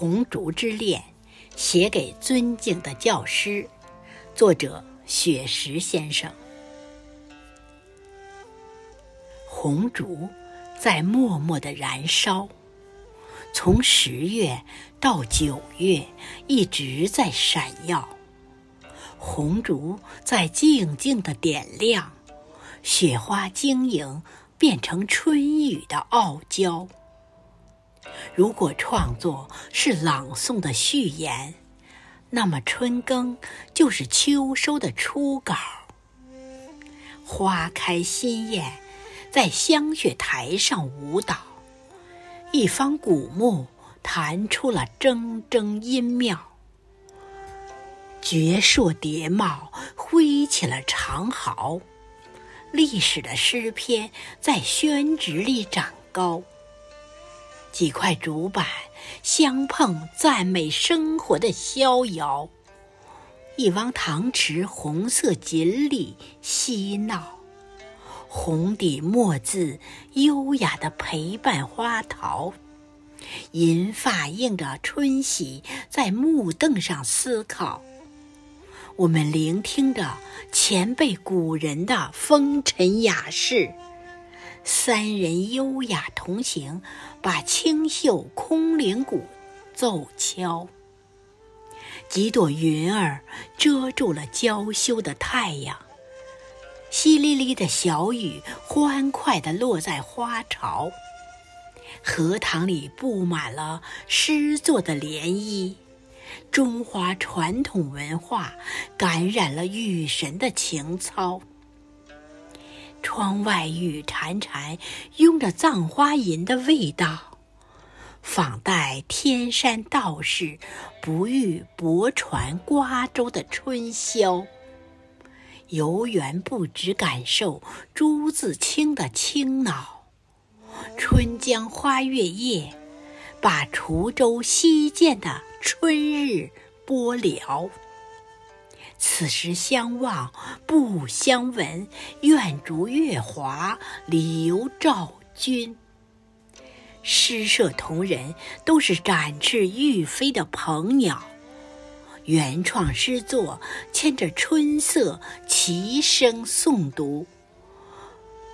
红烛之恋》，写给尊敬的教师，作者雪石先生。红烛在默默的燃烧，从十月到九月一直在闪耀。红烛在静静的点亮，雪花晶莹。变成春雨的傲娇。如果创作是朗诵的序言，那么春耕就是秋收的初稿。花开心艳，在香雪台上舞蹈，一方古木弹出了铮铮音妙。绝硕叠帽挥起了长毫。历史的诗篇在宣纸里长高，几块竹板相碰，赞美生活的逍遥；一汪塘池红色锦鲤嬉闹，红底墨字优雅地陪伴花桃，银发映着春喜，在木凳上思考。我们聆听着前辈古人的风尘雅事，三人优雅同行，把清秀空灵鼓奏敲。几朵云儿遮住了娇羞的太阳，淅沥沥的小雨欢快地落在花潮，荷塘里布满了诗作的涟漪。中华传统文化感染了雨神的情操。窗外雨潺潺，拥着葬花吟的味道，仿带天山道士不遇泊船瓜洲的春宵。游园不止感受朱自清的清脑，春江花月夜，把滁州西涧的。春日播了，此时相望不相闻，愿逐月华流照君。诗社同仁都是展翅欲飞的鹏鸟，原创诗作牵着春色齐声诵读，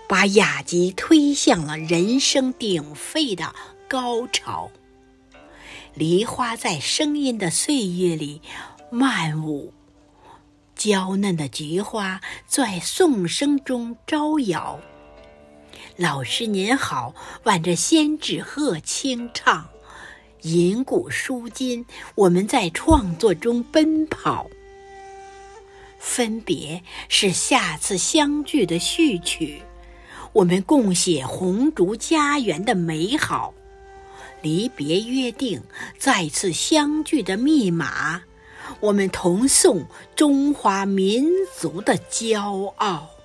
把雅集推向了人声鼎沸的高潮。梨花在声音的岁月里漫舞，娇嫩的菊花在颂声中招摇。老师您好，挽着仙纸鹤轻唱，银鼓书金，我们在创作中奔跑。分别是下次相聚的序曲，我们共写红烛家园的美好。离别约定，再次相聚的密码，我们同颂中华民族的骄傲。